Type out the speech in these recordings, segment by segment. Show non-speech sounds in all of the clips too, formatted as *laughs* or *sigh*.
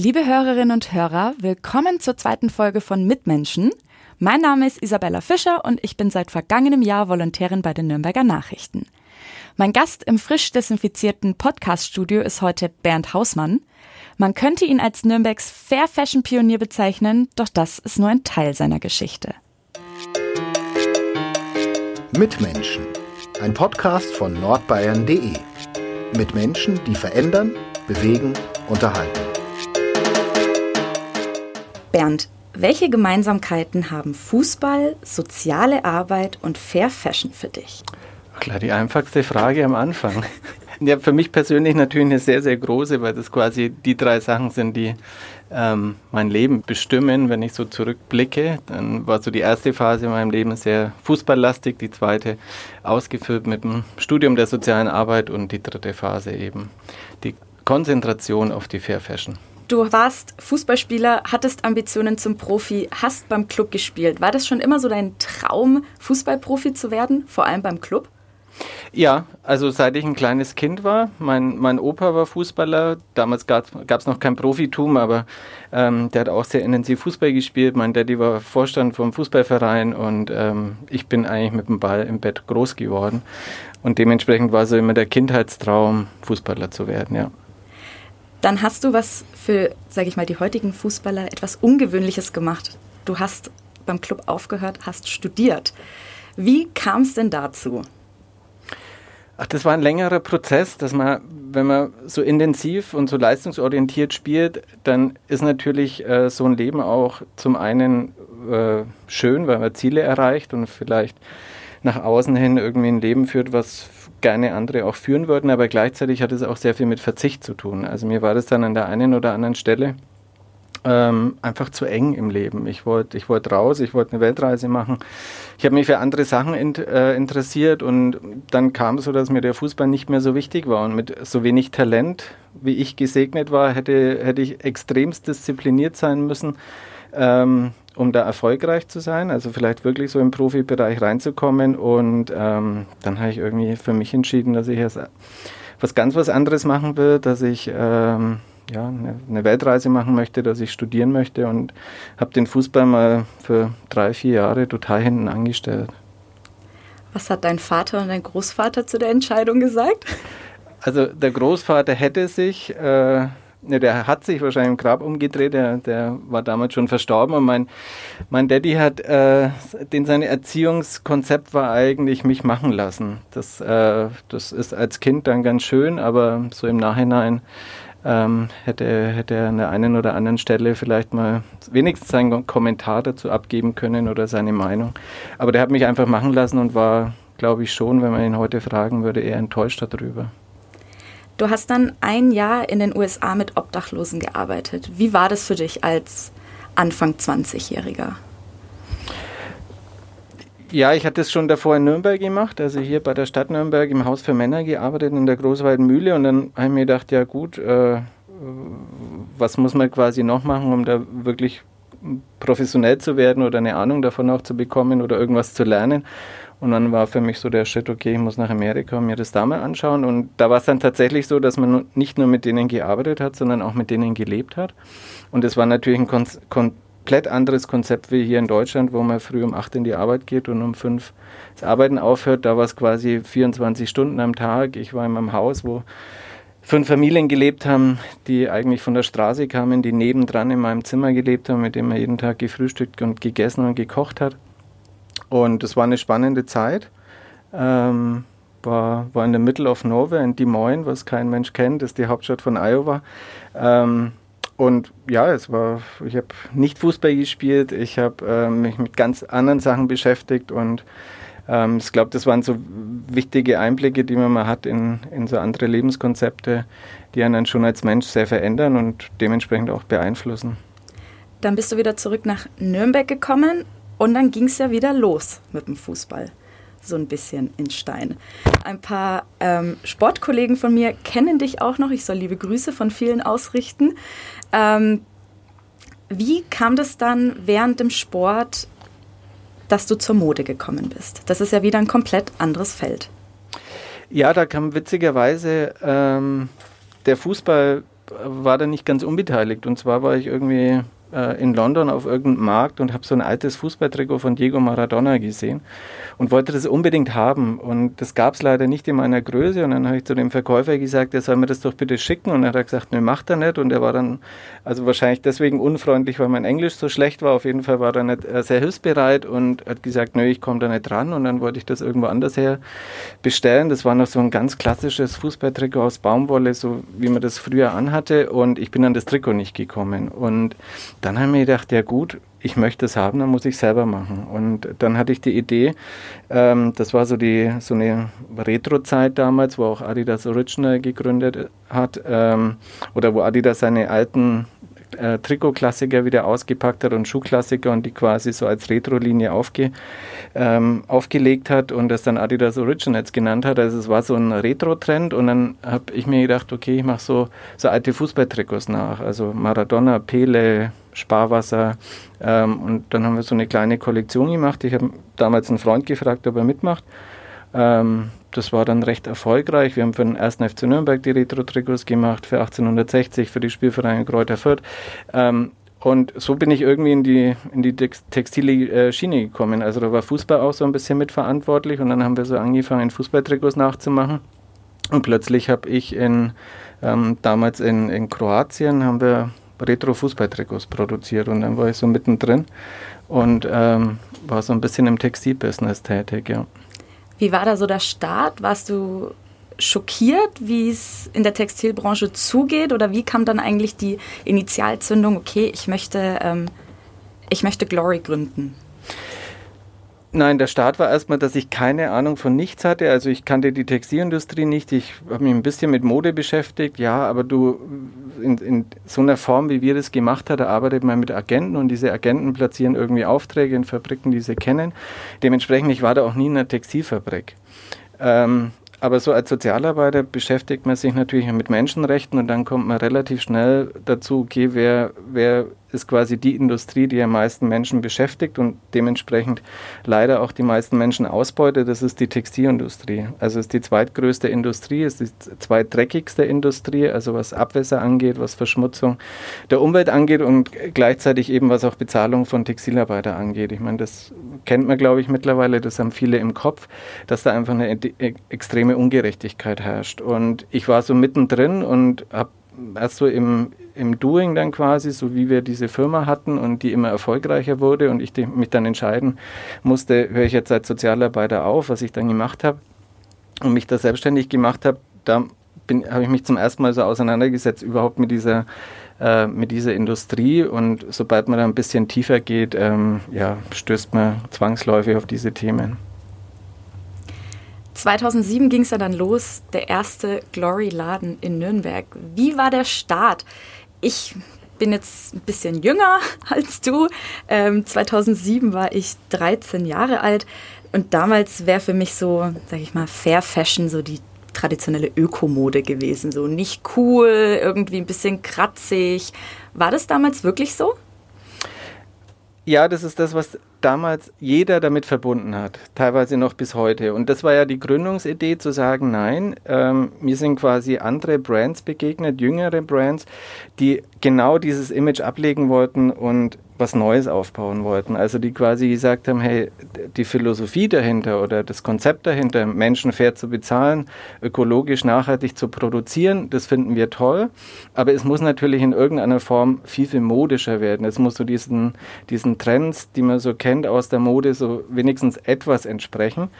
Liebe Hörerinnen und Hörer, willkommen zur zweiten Folge von Mitmenschen. Mein Name ist Isabella Fischer und ich bin seit vergangenem Jahr Volontärin bei den Nürnberger Nachrichten. Mein Gast im frisch desinfizierten Podcast-Studio ist heute Bernd Hausmann. Man könnte ihn als Nürnbergs Fair Fashion Pionier bezeichnen, doch das ist nur ein Teil seiner Geschichte. Mitmenschen, ein Podcast von nordbayern.de. Mit Menschen, die verändern, bewegen, unterhalten. Bernd, welche Gemeinsamkeiten haben Fußball, soziale Arbeit und Fair Fashion für dich? Klar, die einfachste Frage am Anfang. Ja, für mich persönlich natürlich eine sehr, sehr große, weil das quasi die drei Sachen sind, die ähm, mein Leben bestimmen. Wenn ich so zurückblicke, dann war so die erste Phase in meinem Leben sehr fußballlastig, die zweite ausgefüllt mit dem Studium der sozialen Arbeit und die dritte Phase eben die Konzentration auf die Fair Fashion. Du warst Fußballspieler, hattest Ambitionen zum Profi, hast beim Club gespielt. War das schon immer so dein Traum, Fußballprofi zu werden, vor allem beim Club? Ja, also seit ich ein kleines Kind war, mein, mein Opa war Fußballer, damals gab es noch kein Profitum, aber ähm, der hat auch sehr intensiv Fußball gespielt. Mein Daddy war Vorstand vom Fußballverein und ähm, ich bin eigentlich mit dem Ball im Bett groß geworden. Und dementsprechend war so immer der Kindheitstraum, Fußballer zu werden, ja. Dann hast du was für, sage ich mal, die heutigen Fußballer etwas Ungewöhnliches gemacht. Du hast beim Club aufgehört, hast studiert. Wie kam es denn dazu? Ach, das war ein längerer Prozess, dass man, wenn man so intensiv und so leistungsorientiert spielt, dann ist natürlich äh, so ein Leben auch zum einen äh, schön, weil man Ziele erreicht und vielleicht nach außen hin irgendwie ein Leben führt, was gerne andere auch führen würden, aber gleichzeitig hat es auch sehr viel mit Verzicht zu tun. Also mir war das dann an der einen oder anderen Stelle ähm, einfach zu eng im Leben. Ich wollte ich wollt raus, ich wollte eine Weltreise machen. Ich habe mich für andere Sachen in, äh, interessiert und dann kam es so, dass mir der Fußball nicht mehr so wichtig war. Und mit so wenig Talent, wie ich gesegnet war, hätte, hätte ich extremst diszipliniert sein müssen. Ähm, um da erfolgreich zu sein, also vielleicht wirklich so im Profibereich reinzukommen. Und ähm, dann habe ich irgendwie für mich entschieden, dass ich jetzt was ganz was anderes machen will, dass ich ähm, ja, eine, eine, Weltreise machen möchte, dass ich studieren möchte und habe den Fußball mal für drei, vier Jahre total hinten angestellt. Was hat dein Vater und dein Großvater zu der Entscheidung gesagt? Also der Großvater hätte sich äh, Der hat sich wahrscheinlich im Grab umgedreht, der, der war damals schon verstorben und mein, mein Daddy hat, äh, den sein Erziehungskonzept war eigentlich mich machen lassen. Das, äh, das ist als Kind dann ganz schön, aber so im Nachhinein ähm, hätte, hätte er an der einen oder anderen Stelle vielleicht mal wenigstens seinen Kommentar dazu abgeben können oder seine Meinung. Aber der hat mich einfach machen lassen und war, glaube ich, schon, wenn man ihn heute fragen würde, eher enttäuscht darüber. Du hast dann ein Jahr in den USA mit Obdachlosen gearbeitet. Wie war das für dich als Anfang 20-Jähriger? Ja, ich hatte es schon davor in Nürnberg gemacht, also hier bei der Stadt Nürnberg im Haus für Männer gearbeitet in der Großweiten Mühle und dann habe ich mir gedacht, ja gut, äh, was muss man quasi noch machen, um da wirklich professionell zu werden oder eine Ahnung davon auch zu bekommen oder irgendwas zu lernen. Und dann war für mich so der Schritt, okay, ich muss nach Amerika und mir das da mal anschauen. Und da war es dann tatsächlich so, dass man nicht nur mit denen gearbeitet hat, sondern auch mit denen gelebt hat. Und es war natürlich ein kon komplett anderes Konzept wie hier in Deutschland, wo man früh um acht in die Arbeit geht und um fünf das Arbeiten aufhört. Da war es quasi 24 Stunden am Tag. Ich war in meinem Haus, wo fünf Familien gelebt haben, die eigentlich von der Straße kamen, die nebendran in meinem Zimmer gelebt haben, mit dem man jeden Tag gefrühstückt und gegessen und gekocht hat. Und es war eine spannende Zeit. Ähm, war, war in der Middle of Nowhere in Des Moines, was kein Mensch kennt, ist die Hauptstadt von Iowa. Ähm, und ja, es war, ich habe nicht Fußball gespielt, ich habe äh, mich mit ganz anderen Sachen beschäftigt und ähm, ich glaube, das waren so wichtige Einblicke, die man mal hat in, in so andere Lebenskonzepte, die einen dann schon als Mensch sehr verändern und dementsprechend auch beeinflussen. Dann bist du wieder zurück nach Nürnberg gekommen und dann ging es ja wieder los mit dem Fußball. So ein bisschen in Stein. Ein paar ähm, Sportkollegen von mir kennen dich auch noch. Ich soll liebe Grüße von vielen ausrichten. Ähm, wie kam das dann während dem Sport, dass du zur Mode gekommen bist? Das ist ja wieder ein komplett anderes Feld. Ja, da kam witzigerweise ähm, der Fußball war da nicht ganz unbeteiligt. Und zwar war ich irgendwie äh, in London auf irgendeinem Markt und habe so ein altes Fußballtrikot von Diego Maradona gesehen und wollte das unbedingt haben. Und das gab es leider nicht in meiner Größe. Und dann habe ich zu dem Verkäufer gesagt, er soll mir das doch bitte schicken. Und er hat gesagt, ne, macht er nicht. Und er war dann, also wahrscheinlich deswegen unfreundlich, weil mein Englisch so schlecht war. Auf jeden Fall war er nicht äh, sehr hilfsbereit und hat gesagt, nö, ich komme da nicht dran. Und dann wollte ich das irgendwo anders her bestellen. Das war noch so ein ganz klassisches Fußballtrikot aus Baumwolle, so wie man das früher anhatte. Und ich bin an das Trikot nicht gekommen. Und dann habe ich mir gedacht, ja gut, ich möchte es haben, dann muss ich es selber machen. Und dann hatte ich die Idee, ähm, das war so, die, so eine Retro-Zeit damals, wo auch Adidas Original gegründet hat, ähm, oder wo Adidas seine alten äh, Trikot-Klassiker wieder ausgepackt hat und Schuhklassiker und die quasi so als Retro-Linie aufge, ähm, aufgelegt hat und das dann Adidas Originals genannt hat. Also es war so ein Retro-Trend und dann habe ich mir gedacht, okay, ich mache so, so alte Fußballtrikots nach. Also Maradona, Pele, Sparwasser. Ähm, und dann haben wir so eine kleine Kollektion gemacht. Ich habe damals einen Freund gefragt, ob er mitmacht. Ähm, das war dann recht erfolgreich. Wir haben für den 1. FC Nürnberg die Retro-Trikots gemacht, für 1860, für die Spielvereine Kräuter Fürth. Ähm, und so bin ich irgendwie in die, in die textile äh, Schiene gekommen. Also da war Fußball auch so ein bisschen mitverantwortlich und dann haben wir so angefangen, Fußballtrikots nachzumachen. Und plötzlich habe ich in, ähm, damals in, in Kroatien haben wir Retro-Fußballtrikots produziert und dann war ich so mittendrin und ähm, war so ein bisschen im Textilbusiness tätig, ja. Wie war da so der Start? Warst du schockiert, wie es in der Textilbranche zugeht oder wie kam dann eigentlich die Initialzündung, okay, ich möchte, ähm, ich möchte Glory gründen? Nein, der Start war erstmal, dass ich keine Ahnung von nichts hatte. Also ich kannte die Textilindustrie nicht. Ich habe mich ein bisschen mit Mode beschäftigt. Ja, aber du in, in so einer Form, wie wir das gemacht haben, arbeitet man mit Agenten und diese Agenten platzieren irgendwie Aufträge in Fabriken, die sie kennen. Dementsprechend, ich war da auch nie in einer Textilfabrik. Ähm, aber so als Sozialarbeiter beschäftigt man sich natürlich mit Menschenrechten und dann kommt man relativ schnell dazu, okay, wer, wer ist quasi die Industrie, die am meisten Menschen beschäftigt und dementsprechend leider auch die meisten Menschen ausbeutet. Das ist die Textilindustrie. Also ist die zweitgrößte Industrie, ist die zweitdreckigste Industrie, also was Abwässer angeht, was Verschmutzung der Umwelt angeht und gleichzeitig eben was auch Bezahlung von Textilarbeiter angeht. Ich meine, das kennt man, glaube ich, mittlerweile, das haben viele im Kopf, dass da einfach eine extreme Ungerechtigkeit herrscht. Und ich war so mittendrin und habe erst so im, im Doing dann quasi, so wie wir diese Firma hatten und die immer erfolgreicher wurde und ich mich dann entscheiden musste, höre ich jetzt als Sozialarbeiter auf, was ich dann gemacht habe und mich da selbstständig gemacht habe, da habe ich mich zum ersten Mal so auseinandergesetzt überhaupt mit dieser äh, mit dieser Industrie und sobald man da ein bisschen tiefer geht, ähm, ja, stößt man zwangsläufig auf diese Themen. 2007 ging es ja dann los, der erste Glory-Laden in Nürnberg. Wie war der Start? Ich bin jetzt ein bisschen jünger *laughs* als du. Ähm, 2007 war ich 13 Jahre alt und damals wäre für mich so, sag ich mal, Fair Fashion so die traditionelle Ökomode gewesen. So nicht cool, irgendwie ein bisschen kratzig. War das damals wirklich so? Ja, das ist das, was damals jeder damit verbunden hat, teilweise noch bis heute. Und das war ja die Gründungsidee zu sagen, nein, ähm, mir sind quasi andere Brands begegnet, jüngere Brands, die genau dieses Image ablegen wollten und was Neues aufbauen wollten. Also die quasi gesagt haben, hey, die Philosophie dahinter oder das Konzept dahinter, Menschen fair zu bezahlen, ökologisch nachhaltig zu produzieren, das finden wir toll. Aber es muss natürlich in irgendeiner Form viel, viel modischer werden. Es muss so diesen, diesen Trends, die man so kennt aus der Mode, so wenigstens etwas entsprechen.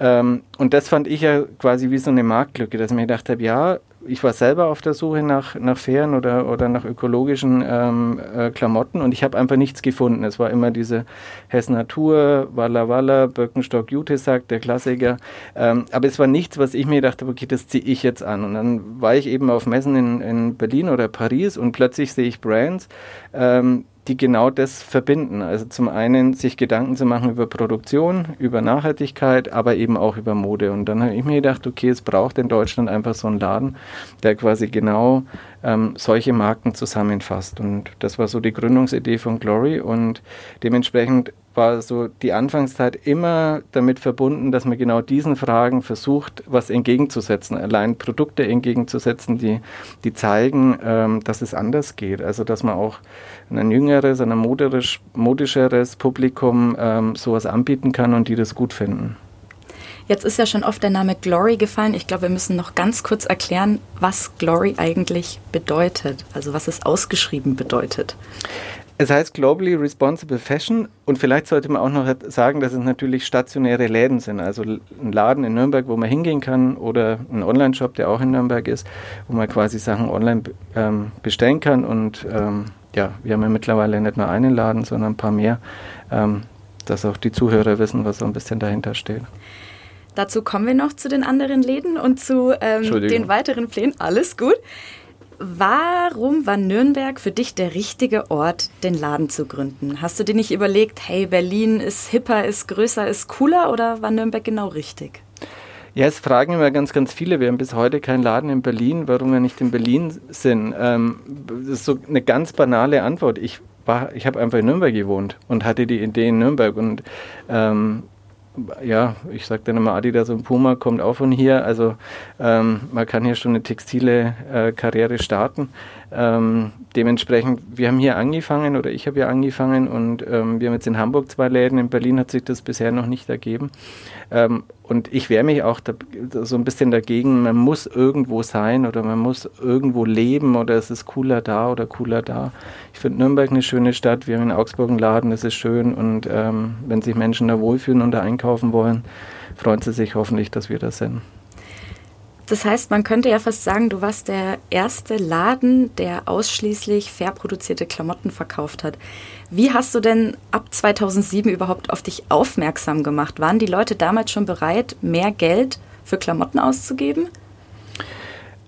Ähm, und das fand ich ja quasi wie so eine Marktlücke, dass ich mir gedacht habe, ja, ich war selber auf der Suche nach, nach fairen oder, oder nach ökologischen ähm, äh, Klamotten und ich habe einfach nichts gefunden. Es war immer diese Hess Natur, Walla Walla, Birkenstock Jutesack, der Klassiker. Ähm, aber es war nichts, was ich mir dachte, okay, das ziehe ich jetzt an. Und dann war ich eben auf Messen in, in Berlin oder Paris und plötzlich sehe ich Brands, ähm, die genau das verbinden. Also zum einen sich Gedanken zu machen über Produktion, über Nachhaltigkeit, aber eben auch über Mode. Und dann habe ich mir gedacht, okay, es braucht in Deutschland einfach so einen Laden, der quasi genau ähm, solche Marken zusammenfasst. Und das war so die Gründungsidee von Glory. Und dementsprechend war so die Anfangszeit immer damit verbunden, dass man genau diesen Fragen versucht, was entgegenzusetzen, allein Produkte entgegenzusetzen, die, die zeigen, ähm, dass es anders geht. Also dass man auch ein jüngeres, ein modisch, modischeres Publikum ähm, sowas anbieten kann und die das gut finden. Jetzt ist ja schon oft der Name Glory gefallen. Ich glaube, wir müssen noch ganz kurz erklären, was Glory eigentlich bedeutet, also was es ausgeschrieben bedeutet. Es heißt Globally Responsible Fashion und vielleicht sollte man auch noch sagen, dass es natürlich stationäre Läden sind. Also ein Laden in Nürnberg, wo man hingehen kann oder ein Online-Shop, der auch in Nürnberg ist, wo man quasi Sachen online ähm, bestellen kann. Und ähm, ja, wir haben ja mittlerweile nicht nur einen Laden, sondern ein paar mehr, ähm, dass auch die Zuhörer wissen, was so ein bisschen dahinter steht. Dazu kommen wir noch zu den anderen Läden und zu ähm, den weiteren Plänen. Alles gut. Warum war Nürnberg für dich der richtige Ort, den Laden zu gründen? Hast du dir nicht überlegt, hey, Berlin ist hipper, ist größer, ist cooler oder war Nürnberg genau richtig? Ja, es fragen immer ganz, ganz viele. Wir haben bis heute keinen Laden in Berlin, warum wir nicht in Berlin sind. Ähm, das ist so eine ganz banale Antwort. Ich, ich habe einfach in Nürnberg gewohnt und hatte die Idee in Nürnberg und ähm, ja, ich sage dann immer, Adidas und Puma kommt auch von hier. Also ähm, man kann hier schon eine textile äh, Karriere starten. Ähm, dementsprechend, wir haben hier angefangen oder ich habe hier angefangen und ähm, wir haben jetzt in Hamburg zwei Läden, in Berlin hat sich das bisher noch nicht ergeben. Ähm, und ich wehre mich auch da, so ein bisschen dagegen, man muss irgendwo sein oder man muss irgendwo leben oder es ist cooler da oder cooler da. Ich finde Nürnberg eine schöne Stadt, wir haben in Augsburg einen Laden, das ist schön und ähm, wenn sich Menschen da wohlfühlen und da einkaufen wollen, freuen sie sich hoffentlich, dass wir da sind. Das heißt, man könnte ja fast sagen, du warst der erste Laden, der ausschließlich fair produzierte Klamotten verkauft hat. Wie hast du denn ab 2007 überhaupt auf dich aufmerksam gemacht? Waren die Leute damals schon bereit, mehr Geld für Klamotten auszugeben?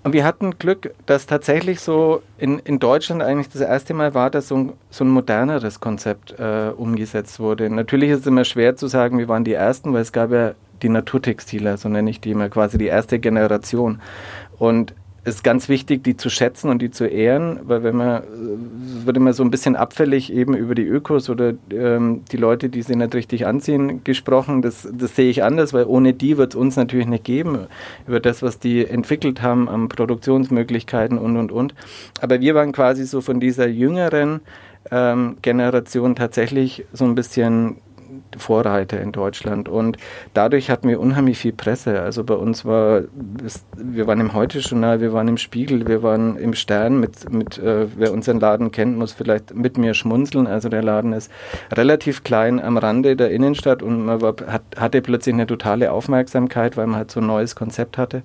Und wir hatten Glück, dass tatsächlich so in, in Deutschland eigentlich das erste Mal war, dass so ein, so ein moderneres Konzept äh, umgesetzt wurde. Natürlich ist es immer schwer zu sagen, wir waren die Ersten, weil es gab ja die Naturtextile, so nenne ich die immer quasi die erste Generation. Und es ist ganz wichtig, die zu schätzen und die zu ehren, weil wenn man, es wird immer so ein bisschen abfällig eben über die Ökos oder ähm, die Leute, die sie nicht richtig anziehen, gesprochen. Das, das sehe ich anders, weil ohne die wird es uns natürlich nicht geben, über das, was die entwickelt haben an Produktionsmöglichkeiten und, und, und. Aber wir waren quasi so von dieser jüngeren ähm, Generation tatsächlich so ein bisschen Vorreiter in Deutschland. Und dadurch hatten wir unheimlich viel Presse. Also bei uns war, wir waren im Heute-Journal, wir waren im Spiegel, wir waren im Stern mit, mit äh, wer unseren Laden kennt, muss vielleicht mit mir schmunzeln. Also der Laden ist relativ klein am Rande der Innenstadt und man war, hat, hatte plötzlich eine totale Aufmerksamkeit, weil man halt so ein neues Konzept hatte.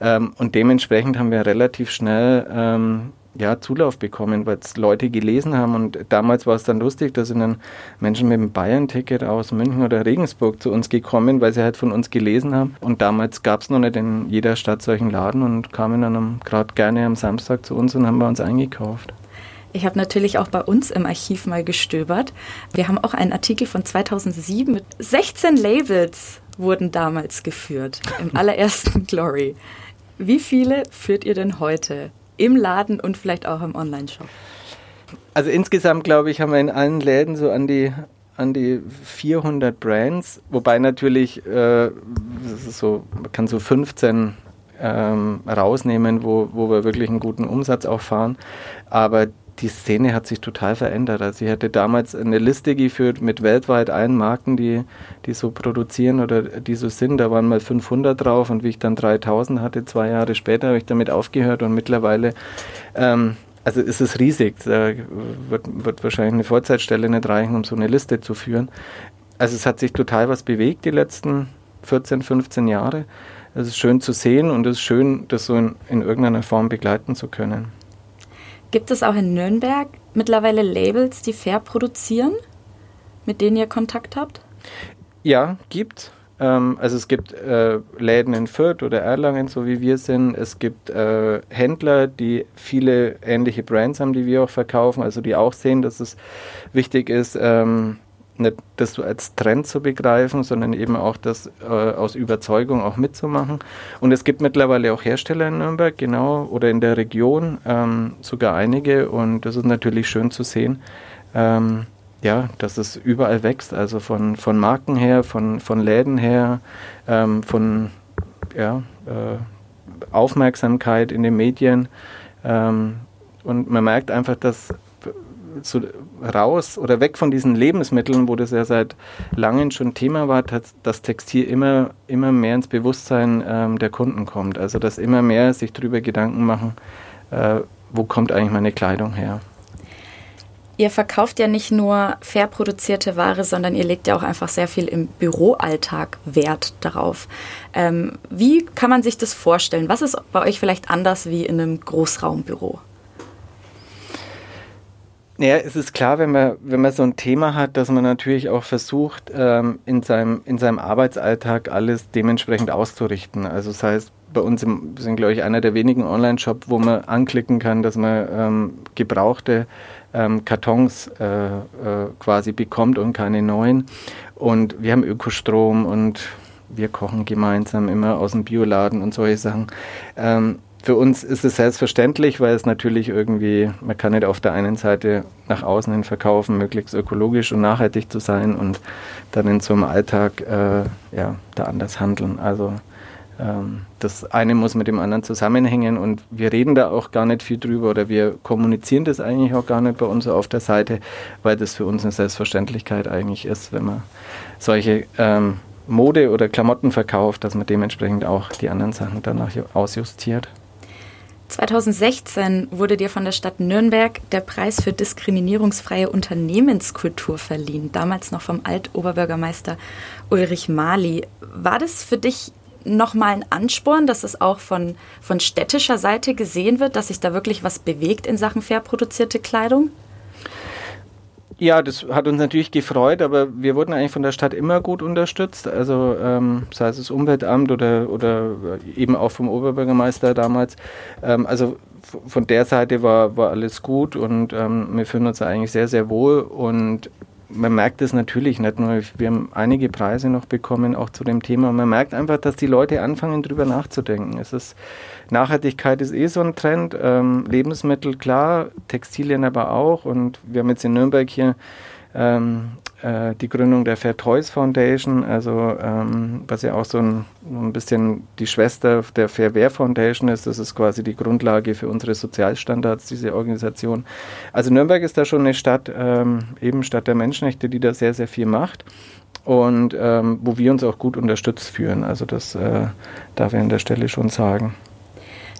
Ähm, und dementsprechend haben wir relativ schnell ähm, ja, Zulauf bekommen, weil es Leute gelesen haben. Und damals war es dann lustig, da sind dann Menschen mit dem Bayern-Ticket aus München oder Regensburg zu uns gekommen, weil sie halt von uns gelesen haben. Und damals gab es noch nicht in jeder Stadt solchen Laden und kamen dann gerade gerne am Samstag zu uns und haben bei uns eingekauft. Ich habe natürlich auch bei uns im Archiv mal gestöbert. Wir haben auch einen Artikel von 2007 mit 16 Labels wurden damals geführt im *laughs* allerersten Glory. Wie viele führt ihr denn heute? Im Laden und vielleicht auch im Online-Shop? Also insgesamt, glaube ich, haben wir in allen Läden so an die, an die 400 Brands, wobei natürlich äh, so, man kann so 15 ähm, rausnehmen, wo, wo wir wirklich einen guten Umsatz auch fahren. Aber die Szene hat sich total verändert. Also ich hatte damals eine Liste geführt mit weltweit allen Marken, die, die so produzieren oder die so sind. Da waren mal 500 drauf und wie ich dann 3000 hatte, zwei Jahre später, habe ich damit aufgehört und mittlerweile, ähm, also ist es riesig. Da wird, wird wahrscheinlich eine Vollzeitstelle nicht reichen, um so eine Liste zu führen. Also es hat sich total was bewegt die letzten 14, 15 Jahre. Es ist schön zu sehen und es ist schön, das so in, in irgendeiner Form begleiten zu können. Gibt es auch in Nürnberg mittlerweile Labels, die fair produzieren, mit denen ihr Kontakt habt? Ja, gibt. Ähm, also es gibt äh, Läden in Fürth oder Erlangen, so wie wir sind. Es gibt äh, Händler, die viele ähnliche Brands haben, die wir auch verkaufen, also die auch sehen, dass es wichtig ist, ähm, nicht das als Trend zu begreifen, sondern eben auch das äh, aus Überzeugung auch mitzumachen. Und es gibt mittlerweile auch Hersteller in Nürnberg, genau, oder in der Region, ähm, sogar einige. Und das ist natürlich schön zu sehen, ähm, ja, dass es überall wächst, also von, von Marken her, von, von Läden her, ähm, von ja, äh, Aufmerksamkeit in den Medien. Ähm, und man merkt einfach, dass so raus oder weg von diesen Lebensmitteln, wo das ja seit langem schon Thema war, dass das Textil immer, immer mehr ins Bewusstsein ähm, der Kunden kommt. Also dass immer mehr sich darüber Gedanken machen, äh, wo kommt eigentlich meine Kleidung her. Ihr verkauft ja nicht nur fair produzierte Ware, sondern ihr legt ja auch einfach sehr viel im Büroalltag Wert darauf. Ähm, wie kann man sich das vorstellen? Was ist bei euch vielleicht anders wie in einem Großraumbüro? Ja, es ist klar, wenn man, wenn man so ein Thema hat, dass man natürlich auch versucht, ähm, in, seinem, in seinem Arbeitsalltag alles dementsprechend auszurichten. Also das heißt, bei uns im, sind, glaube ich, einer der wenigen Online-Shops, wo man anklicken kann, dass man ähm, gebrauchte ähm, Kartons äh, äh, quasi bekommt und keine neuen. Und wir haben Ökostrom und wir kochen gemeinsam immer aus dem Bioladen und solche Sachen. Ähm, für uns ist es selbstverständlich, weil es natürlich irgendwie, man kann nicht auf der einen Seite nach außen hin verkaufen, möglichst ökologisch und nachhaltig zu sein und dann in so einem Alltag äh, ja, da anders handeln. Also ähm, das eine muss mit dem anderen zusammenhängen und wir reden da auch gar nicht viel drüber oder wir kommunizieren das eigentlich auch gar nicht bei uns auf der Seite, weil das für uns eine Selbstverständlichkeit eigentlich ist, wenn man solche ähm, Mode oder Klamotten verkauft, dass man dementsprechend auch die anderen Sachen danach ausjustiert. 2016 wurde dir von der Stadt Nürnberg der Preis für diskriminierungsfreie Unternehmenskultur verliehen, damals noch vom Altoberbürgermeister Ulrich Mali. War das für dich nochmal ein Ansporn, dass es auch von, von städtischer Seite gesehen wird, dass sich da wirklich was bewegt in Sachen fair produzierte Kleidung? Ja, das hat uns natürlich gefreut, aber wir wurden eigentlich von der Stadt immer gut unterstützt. Also ähm, sei es das Umweltamt oder, oder eben auch vom Oberbürgermeister damals. Ähm, also von der Seite war, war alles gut und ähm, wir fühlen uns eigentlich sehr, sehr wohl. Und man merkt es natürlich nicht nur, wir haben einige Preise noch bekommen, auch zu dem Thema. man merkt einfach, dass die Leute anfangen, drüber nachzudenken. Es ist, Nachhaltigkeit ist eh so ein Trend. Ähm, Lebensmittel, klar, Textilien aber auch. Und wir haben jetzt in Nürnberg hier ähm, äh, die Gründung der Fair Toys Foundation, also ähm, was ja auch so ein, ein bisschen die Schwester der Fair Wear Foundation ist. Das ist quasi die Grundlage für unsere Sozialstandards, diese Organisation. Also Nürnberg ist da schon eine Stadt, ähm, eben Stadt der Menschenrechte, die da sehr, sehr viel macht und ähm, wo wir uns auch gut unterstützt fühlen. Also das äh, darf ich an der Stelle schon sagen.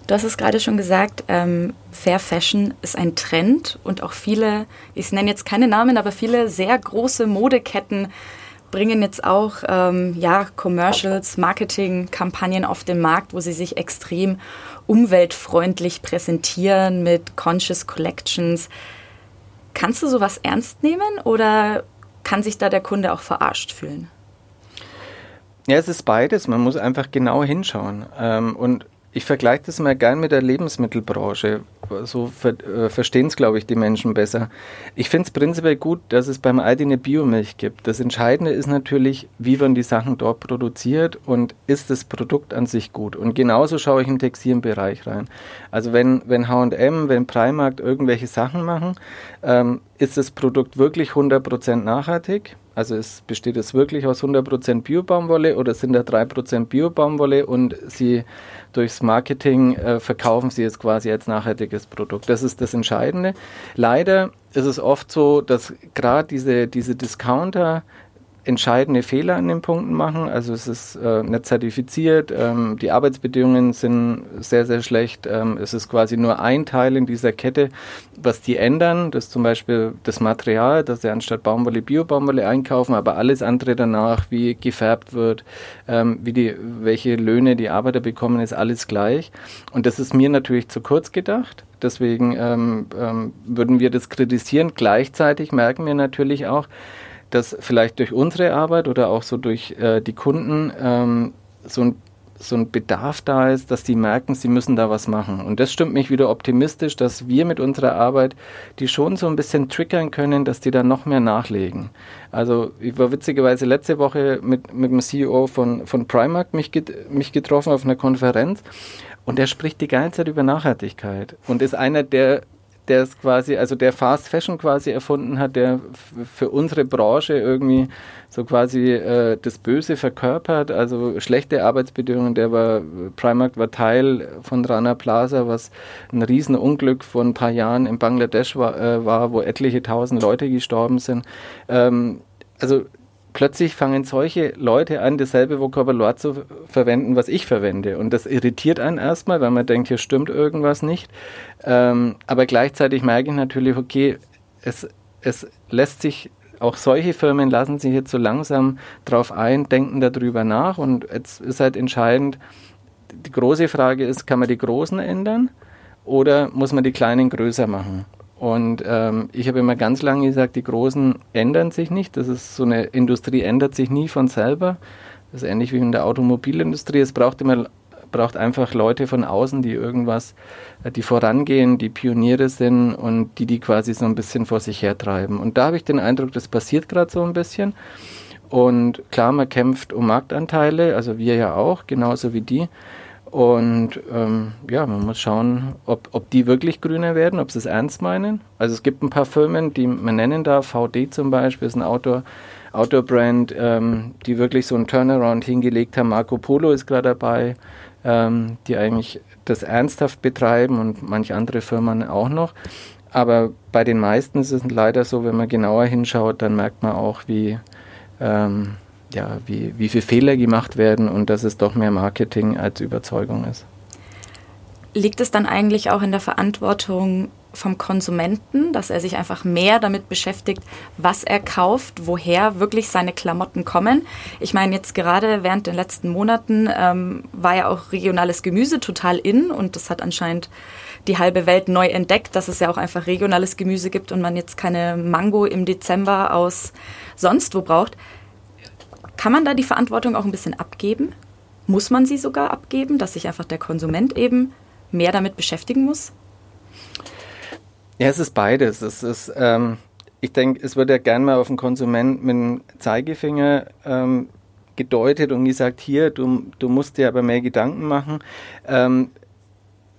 Du hast es gerade schon gesagt, ähm, Fair Fashion ist ein Trend und auch viele, ich nenne jetzt keine Namen, aber viele sehr große Modeketten bringen jetzt auch ähm, ja, Commercials, Marketing-Kampagnen auf den Markt, wo sie sich extrem umweltfreundlich präsentieren mit Conscious Collections. Kannst du sowas ernst nehmen oder kann sich da der Kunde auch verarscht fühlen? Ja, es ist beides. Man muss einfach genau hinschauen. Ähm, und ich vergleiche das mal gern mit der Lebensmittelbranche. So ver äh, verstehen es, glaube ich, die Menschen besser. Ich finde es prinzipiell gut, dass es beim Aldi eine Biomilch gibt. Das Entscheidende ist natürlich, wie werden die Sachen dort produziert und ist das Produkt an sich gut. Und genauso schaue ich im Textilbereich rein. Also wenn, wenn H&M, wenn Primark irgendwelche Sachen machen, ähm, ist das Produkt wirklich 100% nachhaltig? Also es besteht es wirklich aus 100% Bio-Baumwolle oder sind da 3% Bio-Baumwolle und sie durchs Marketing äh, verkaufen sie es quasi als nachhaltiges Produkt. Das ist das Entscheidende. Leider ist es oft so, dass gerade diese, diese Discounter entscheidende Fehler an den Punkten machen. Also es ist äh, nicht zertifiziert, ähm, die Arbeitsbedingungen sind sehr, sehr schlecht. Ähm, es ist quasi nur ein Teil in dieser Kette, was die ändern. Das ist zum Beispiel das Material, dass sie anstatt Baumwolle Bio-Baumwolle einkaufen, aber alles andere danach, wie gefärbt wird, ähm, wie die, welche Löhne die Arbeiter bekommen, ist alles gleich. Und das ist mir natürlich zu kurz gedacht. Deswegen ähm, ähm, würden wir das kritisieren. Gleichzeitig merken wir natürlich auch, dass vielleicht durch unsere Arbeit oder auch so durch äh, die Kunden ähm, so ein so ein Bedarf da ist, dass die merken, sie müssen da was machen. Und das stimmt mich wieder optimistisch, dass wir mit unserer Arbeit die schon so ein bisschen triggern können, dass die da noch mehr nachlegen. Also ich war witzigerweise letzte Woche mit, mit dem CEO von, von Primark mich, get, mich getroffen auf einer Konferenz und er spricht die ganze Zeit über Nachhaltigkeit und ist einer der der es quasi, also der Fast Fashion quasi erfunden hat, der für unsere Branche irgendwie so quasi äh, das Böse verkörpert, also schlechte Arbeitsbedingungen. Der war, Primark war Teil von Rana Plaza, was ein Riesenunglück vor ein paar Jahren in Bangladesch war, äh, war wo etliche tausend Leute gestorben sind. Ähm, also plötzlich fangen solche Leute an, dasselbe Vokabular zu verwenden, was ich verwende. Und das irritiert einen erstmal, weil man denkt, hier stimmt irgendwas nicht. Ähm, aber gleichzeitig merke ich natürlich, okay, es, es lässt sich, auch solche Firmen lassen sich jetzt so langsam drauf ein, denken darüber nach. Und jetzt ist halt entscheidend, die große Frage ist, kann man die Großen ändern oder muss man die Kleinen größer machen? Und ähm, ich habe immer ganz lange gesagt, die Großen ändern sich nicht. Das ist so eine Industrie ändert sich nie von selber. Das ist ähnlich wie in der Automobilindustrie. Es braucht immer braucht einfach Leute von außen, die irgendwas, äh, die vorangehen, die Pioniere sind und die die quasi so ein bisschen vor sich hertreiben. Und da habe ich den Eindruck, das passiert gerade so ein bisschen. Und klar, man kämpft um Marktanteile, also wir ja auch, genauso wie die. Und ähm, ja, man muss schauen, ob, ob die wirklich grüner werden, ob sie es ernst meinen. Also es gibt ein paar Firmen, die man nennen darf, VD zum Beispiel, ist ein Outdoor, Outdoor-Brand, ähm, die wirklich so einen Turnaround hingelegt haben. Marco Polo ist gerade dabei, ähm, die eigentlich das ernsthaft betreiben und manche andere Firmen auch noch. Aber bei den meisten ist es leider so, wenn man genauer hinschaut, dann merkt man auch, wie ähm, ja, wie, wie viele Fehler gemacht werden und dass es doch mehr Marketing als Überzeugung ist. Liegt es dann eigentlich auch in der Verantwortung vom Konsumenten, dass er sich einfach mehr damit beschäftigt, was er kauft, woher wirklich seine Klamotten kommen. Ich meine, jetzt gerade während den letzten Monaten ähm, war ja auch regionales Gemüse total in und das hat anscheinend die halbe Welt neu entdeckt, dass es ja auch einfach regionales Gemüse gibt und man jetzt keine Mango im Dezember aus sonst wo braucht. Kann man da die Verantwortung auch ein bisschen abgeben? Muss man sie sogar abgeben, dass sich einfach der Konsument eben mehr damit beschäftigen muss? Ja, es ist beides. Es ist, ähm, ich denke, es wird ja gern mal auf den Konsument mit dem Zeigefinger ähm, gedeutet und gesagt, hier, du, du musst dir aber mehr Gedanken machen. Ähm,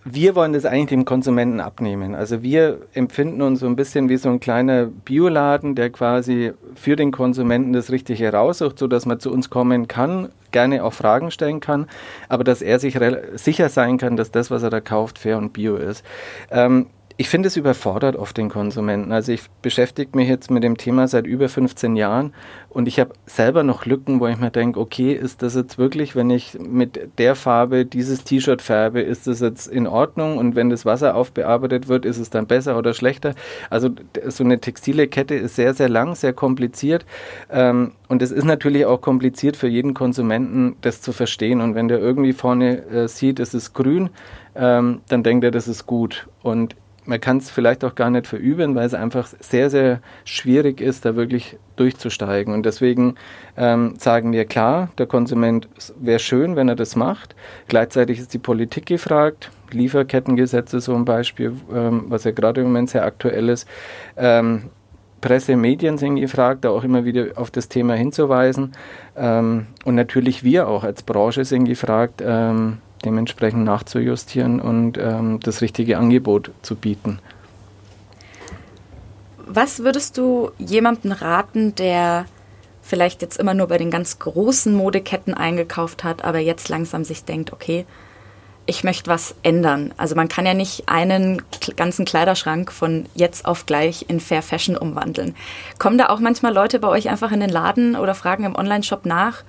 wir wollen das eigentlich dem Konsumenten abnehmen. Also wir empfinden uns so ein bisschen wie so ein kleiner Bioladen, der quasi für den Konsumenten das Richtige heraussucht, sodass man zu uns kommen kann, gerne auch Fragen stellen kann, aber dass er sich sicher sein kann, dass das, was er da kauft, fair und bio ist. Ähm, ich finde, es überfordert oft den Konsumenten. Also ich beschäftige mich jetzt mit dem Thema seit über 15 Jahren und ich habe selber noch Lücken, wo ich mir denke, okay, ist das jetzt wirklich, wenn ich mit der Farbe dieses T-Shirt färbe, ist das jetzt in Ordnung und wenn das Wasser aufbearbeitet wird, ist es dann besser oder schlechter? Also so eine textile Kette ist sehr, sehr lang, sehr kompliziert ähm, und es ist natürlich auch kompliziert für jeden Konsumenten, das zu verstehen und wenn der irgendwie vorne äh, sieht, es ist grün, ähm, dann denkt er, das ist gut und man kann es vielleicht auch gar nicht verüben, weil es einfach sehr, sehr schwierig ist, da wirklich durchzusteigen. Und deswegen ähm, sagen wir klar, der Konsument wäre schön, wenn er das macht. Gleichzeitig ist die Politik gefragt. Lieferkettengesetze so ein Beispiel, ähm, was ja gerade im Moment sehr aktuell ist. Ähm, Presse, Medien sind gefragt, da auch immer wieder auf das Thema hinzuweisen. Ähm, und natürlich wir auch als Branche sind gefragt, ähm, dementsprechend nachzujustieren und ähm, das richtige Angebot zu bieten. Was würdest du jemandem raten, der vielleicht jetzt immer nur bei den ganz großen Modeketten eingekauft hat, aber jetzt langsam sich denkt, okay, ich möchte was ändern. Also man kann ja nicht einen ganzen Kleiderschrank von jetzt auf gleich in Fair Fashion umwandeln. Kommen da auch manchmal Leute bei euch einfach in den Laden oder fragen im Online-Shop nach,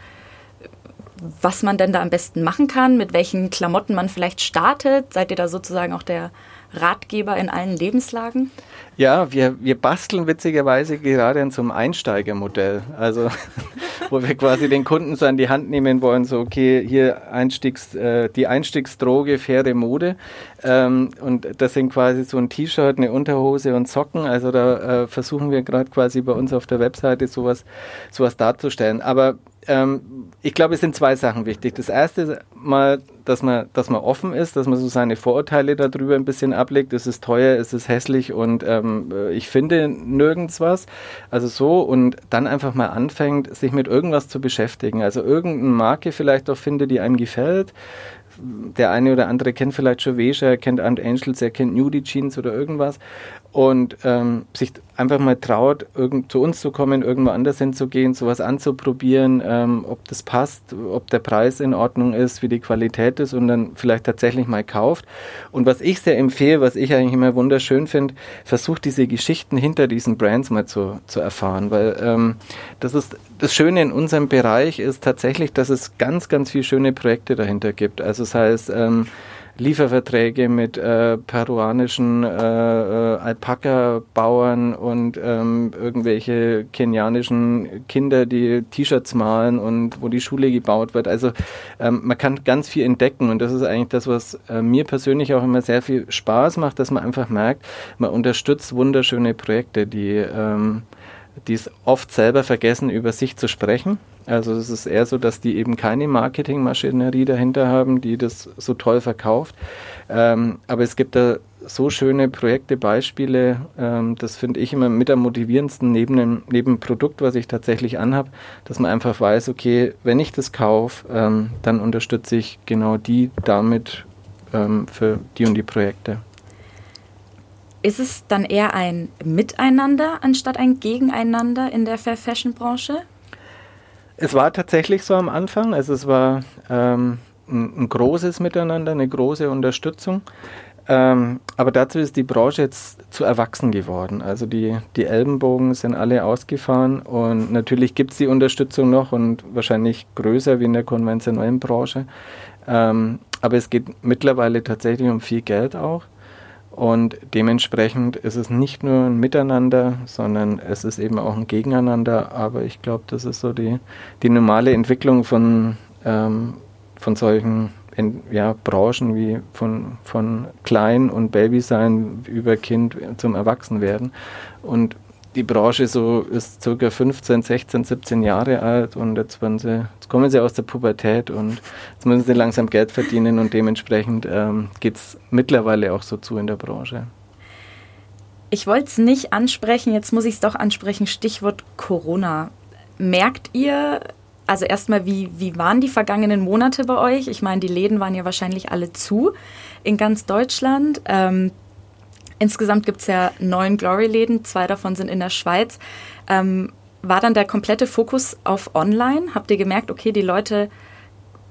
was man denn da am besten machen kann, mit welchen Klamotten man vielleicht startet. Seid ihr da sozusagen auch der Ratgeber in allen Lebenslagen? Ja, wir, wir basteln witzigerweise gerade an so einem Einsteigermodell. Also, *laughs* wo wir quasi den Kunden so an die Hand nehmen wollen, so, okay, hier Einstiegs, äh, die Einstiegsdroge, faire Mode. Ähm, und das sind quasi so ein T-Shirt, eine Unterhose und Socken. Also, da äh, versuchen wir gerade quasi bei uns auf der Webseite sowas, sowas darzustellen. Aber ähm, ich glaube, es sind zwei Sachen wichtig. Das erste mal, dass man, dass man offen ist, dass man so seine Vorurteile darüber ein bisschen ablegt. Es ist teuer, es ist hässlich und ähm, ich finde nirgends was. Also so und dann einfach mal anfängt, sich mit irgendwas zu beschäftigen. Also irgendeine Marke vielleicht auch findet, die einem gefällt der eine oder andere kennt vielleicht Jovesia, er kennt Ant Angels, er kennt Nudie Jeans oder irgendwas und ähm, sich einfach mal traut, irgend, zu uns zu kommen, irgendwo anders hinzugehen, sowas anzuprobieren, ähm, ob das passt, ob der Preis in Ordnung ist, wie die Qualität ist und dann vielleicht tatsächlich mal kauft. Und was ich sehr empfehle, was ich eigentlich immer wunderschön finde, versucht diese Geschichten hinter diesen Brands mal zu, zu erfahren, weil ähm, das ist das Schöne in unserem Bereich ist tatsächlich, dass es ganz, ganz viele schöne Projekte dahinter gibt. Also das heißt, ähm, Lieferverträge mit äh, peruanischen äh, äh, Alpaka-Bauern und ähm, irgendwelche kenianischen Kinder, die T-Shirts malen und wo die Schule gebaut wird. Also ähm, man kann ganz viel entdecken und das ist eigentlich das, was äh, mir persönlich auch immer sehr viel Spaß macht, dass man einfach merkt, man unterstützt wunderschöne Projekte, die ähm, die es oft selber vergessen, über sich zu sprechen also es ist eher so, dass die eben keine Marketingmaschinerie dahinter haben, die das so toll verkauft. Ähm, aber es gibt da so schöne Projekte, Beispiele, ähm, das finde ich immer mit am motivierendsten neben dem, neben dem Produkt, was ich tatsächlich anhabe, dass man einfach weiß, okay, wenn ich das kaufe, ähm, dann unterstütze ich genau die damit ähm, für die und die Projekte. Ist es dann eher ein Miteinander anstatt ein Gegeneinander in der Fair Fashion Branche? Es war tatsächlich so am Anfang. Also es war ähm, ein, ein, großes Miteinander, eine große Unterstützung. Ähm, aber dazu ist die Branche jetzt zu erwachsen geworden. Also die, die Ellenbogen sind alle ausgefahren und natürlich gibt es die Unterstützung noch und wahrscheinlich größer wie in der konventionellen Branche. Ähm, aber es geht mittlerweile tatsächlich um viel Geld auch. Und dementsprechend ist es nicht nur ein Miteinander, sondern es ist eben auch ein Gegeneinander. Aber ich glaube, das ist so die, die normale Entwicklung von, ähm, von solchen in, ja, Branchen wie von, von Klein und Baby sein über Kind zum Erwachsenwerden. Und die Branche so ist circa 15, 16, 17 Jahre alt und jetzt, sie, jetzt kommen sie aus der Pubertät und jetzt müssen sie langsam Geld verdienen und dementsprechend ähm, geht es mittlerweile auch so zu in der Branche. Ich wollte es nicht ansprechen, jetzt muss ich es doch ansprechen, Stichwort Corona. Merkt ihr, also erstmal, wie, wie waren die vergangenen Monate bei euch? Ich meine, die Läden waren ja wahrscheinlich alle zu in ganz Deutschland. Ähm, Insgesamt gibt es ja neun Glory-Läden, zwei davon sind in der Schweiz. Ähm, war dann der komplette Fokus auf Online? Habt ihr gemerkt, okay, die Leute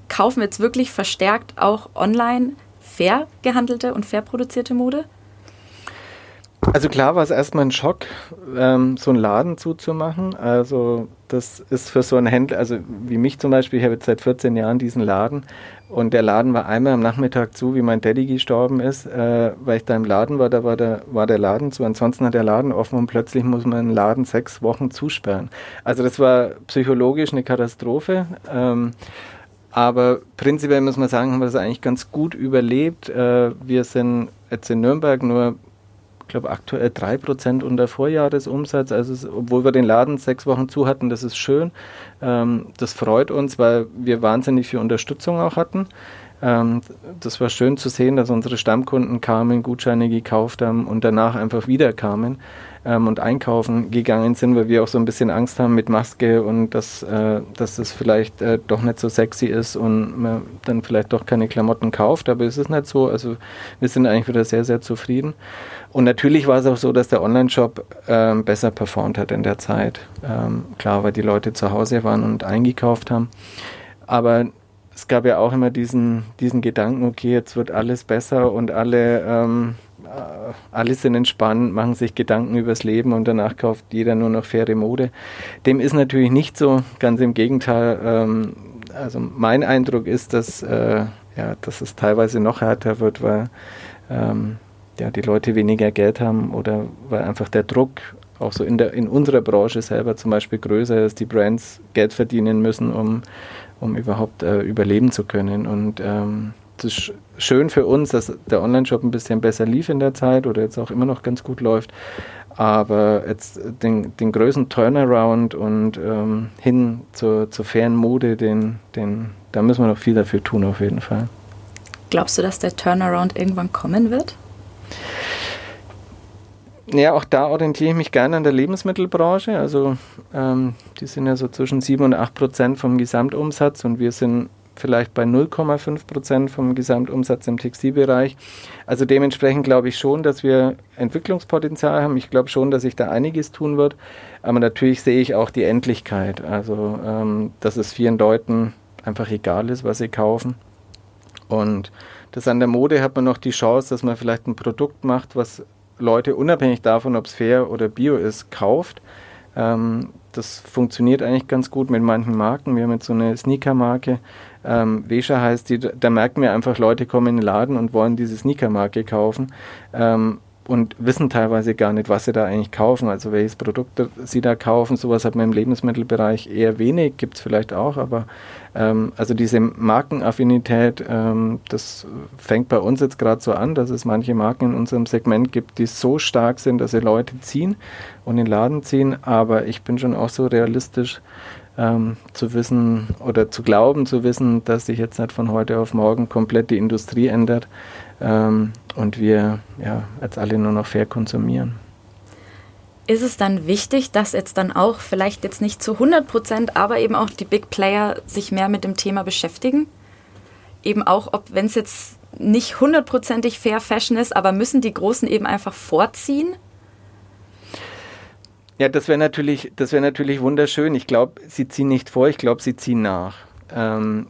kaufen jetzt wirklich verstärkt auch online fair gehandelte und fair produzierte Mode? Also klar war es erstmal ein Schock, ähm, so einen Laden zuzumachen. Also das ist für so einen Händler, also wie mich zum Beispiel, ich habe jetzt seit 14 Jahren diesen Laden und der Laden war einmal am Nachmittag zu, wie mein Daddy gestorben ist, äh, weil ich da im Laden war, da war der, war der Laden zu. Ansonsten hat der Laden offen und plötzlich muss man den Laden sechs Wochen zusperren. Also das war psychologisch eine Katastrophe. Ähm, aber prinzipiell muss man sagen, haben wir das eigentlich ganz gut überlebt. Äh, wir sind jetzt in Nürnberg nur ich glaube, aktuell 3% unter Vorjahresumsatz. Also, es, obwohl wir den Laden sechs Wochen zu hatten, das ist schön. Ähm, das freut uns, weil wir wahnsinnig viel Unterstützung auch hatten. Ähm, das war schön zu sehen, dass unsere Stammkunden kamen, Gutscheine gekauft haben und danach einfach wieder kamen ähm, und einkaufen gegangen sind, weil wir auch so ein bisschen Angst haben mit Maske und dass, äh, dass es vielleicht äh, doch nicht so sexy ist und man dann vielleicht doch keine Klamotten kauft. Aber es ist nicht so. Also wir sind eigentlich wieder sehr, sehr zufrieden. Und natürlich war es auch so, dass der Online-Shop ähm, besser performt hat in der Zeit. Ähm, klar, weil die Leute zu Hause waren und eingekauft haben. Aber es gab ja auch immer diesen, diesen Gedanken, okay, jetzt wird alles besser und alle ähm, äh, alle sind entspannt, machen sich Gedanken übers Leben und danach kauft jeder nur noch faire Mode. Dem ist natürlich nicht so, ganz im Gegenteil. Ähm, also mein Eindruck ist, dass, äh, ja, dass es teilweise noch härter wird, weil ähm, ja, die Leute weniger Geld haben oder weil einfach der Druck auch so in, der, in unserer Branche selber zum Beispiel größer ist, die Brands Geld verdienen müssen, um, um überhaupt äh, überleben zu können. Und ähm, ist schön für uns, dass der Online-Shop ein bisschen besser lief in der Zeit oder jetzt auch immer noch ganz gut läuft. Aber jetzt den, den größten Turnaround und ähm, hin zur, zur fairen Mode, den, den, da müssen wir noch viel dafür tun, auf jeden Fall. Glaubst du, dass der Turnaround irgendwann kommen wird? Ja, auch da orientiere ich mich gerne an der Lebensmittelbranche. Also ähm, die sind ja so zwischen 7 und 8 Prozent vom Gesamtumsatz und wir sind vielleicht bei 0,5 Prozent vom Gesamtumsatz im Textilbereich. Also dementsprechend glaube ich schon, dass wir Entwicklungspotenzial haben. Ich glaube schon, dass sich da einiges tun wird. Aber natürlich sehe ich auch die Endlichkeit. Also, ähm, dass es vielen Leuten einfach egal ist, was sie kaufen. Und das an der Mode hat man noch die Chance, dass man vielleicht ein Produkt macht, was Leute unabhängig davon, ob es fair oder bio ist, kauft. Ähm, das funktioniert eigentlich ganz gut mit manchen Marken. Wir haben jetzt so eine Sneaker-Marke, ähm, Vesha heißt die, da merken wir einfach, Leute kommen in den Laden und wollen diese Sneaker-Marke kaufen. Ähm, und wissen teilweise gar nicht, was sie da eigentlich kaufen, also welches Produkt sie da kaufen. Sowas hat man im Lebensmittelbereich eher wenig, gibt es vielleicht auch, aber ähm, also diese Markenaffinität, ähm, das fängt bei uns jetzt gerade so an, dass es manche Marken in unserem Segment gibt, die so stark sind, dass sie Leute ziehen und in den Laden ziehen, aber ich bin schon auch so realistisch, ähm, zu wissen oder zu glauben zu wissen, dass sich jetzt nicht von heute auf morgen komplett die Industrie ändert ähm, und wir ja, jetzt alle nur noch fair konsumieren. Ist es dann wichtig, dass jetzt dann auch vielleicht jetzt nicht zu 100 Prozent, aber eben auch die Big Player sich mehr mit dem Thema beschäftigen? Eben auch, ob wenn es jetzt nicht hundertprozentig Fair Fashion ist, aber müssen die Großen eben einfach vorziehen? Ja, das wäre natürlich, das natürlich wunderschön. Ich glaube, sie ziehen nicht vor, ich glaube, sie ziehen nach. Ähm,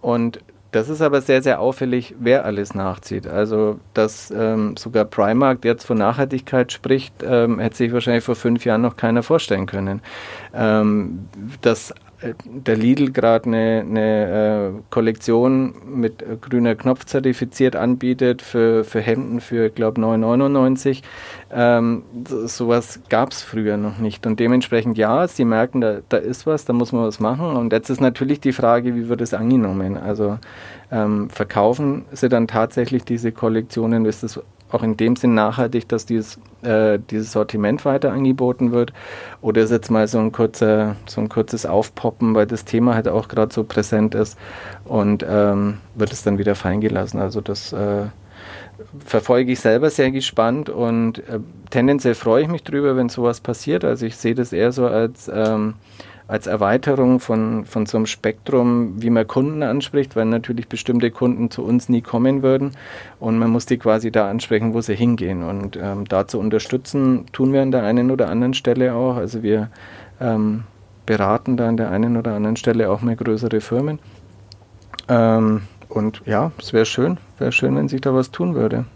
und das ist aber sehr, sehr auffällig, wer alles nachzieht. Also, dass ähm, sogar Primark jetzt von Nachhaltigkeit spricht, ähm, hätte sich wahrscheinlich vor fünf Jahren noch keiner vorstellen können. Ähm, dass der Lidl gerade eine, eine äh, Kollektion mit äh, grüner Knopf zertifiziert anbietet für, für Hemden für, ich glaube, 9,99. Ähm, so, sowas gab es früher noch nicht. Und dementsprechend, ja, sie merken, da, da ist was, da muss man was machen. Und jetzt ist natürlich die Frage, wie wird es angenommen? Also ähm, verkaufen sie dann tatsächlich diese Kollektionen? Ist das auch in dem Sinn nachhaltig, dass dieses, äh, dieses Sortiment weiter angeboten wird? Oder ist jetzt mal so ein, kurzer, so ein kurzes Aufpoppen, weil das Thema halt auch gerade so präsent ist und ähm, wird es dann wieder fallen gelassen? Also das äh, verfolge ich selber sehr gespannt und äh, tendenziell freue ich mich drüber, wenn sowas passiert. Also ich sehe das eher so als ähm, als Erweiterung von, von so einem Spektrum, wie man Kunden anspricht, weil natürlich bestimmte Kunden zu uns nie kommen würden und man muss die quasi da ansprechen, wo sie hingehen. Und ähm, da zu unterstützen, tun wir an der einen oder anderen Stelle auch. Also wir ähm, beraten da an der einen oder anderen Stelle auch mehr größere Firmen. Ähm, und ja, es wäre schön, wäre schön, wenn sich da was tun würde.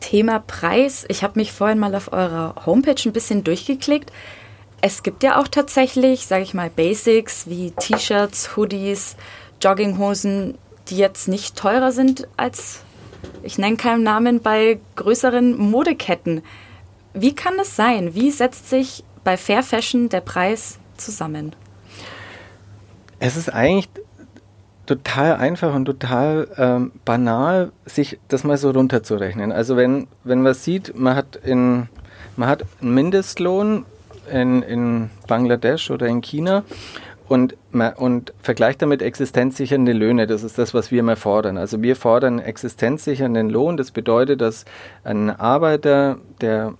Thema Preis. Ich habe mich vorhin mal auf eurer Homepage ein bisschen durchgeklickt. Es gibt ja auch tatsächlich, sage ich mal, Basics wie T-Shirts, Hoodies, Jogginghosen, die jetzt nicht teurer sind als, ich nenne keinen Namen, bei größeren Modeketten. Wie kann es sein? Wie setzt sich bei Fair Fashion der Preis zusammen? Es ist eigentlich total einfach und total ähm, banal, sich das mal so runterzurechnen. Also wenn, wenn man sieht, man hat, in, man hat einen Mindestlohn in, in Bangladesch oder in China und, und vergleicht damit existenzsichernde Löhne. Das ist das, was wir immer fordern. Also wir fordern existenzsichernden Lohn. Das bedeutet, dass ein Arbeiter, der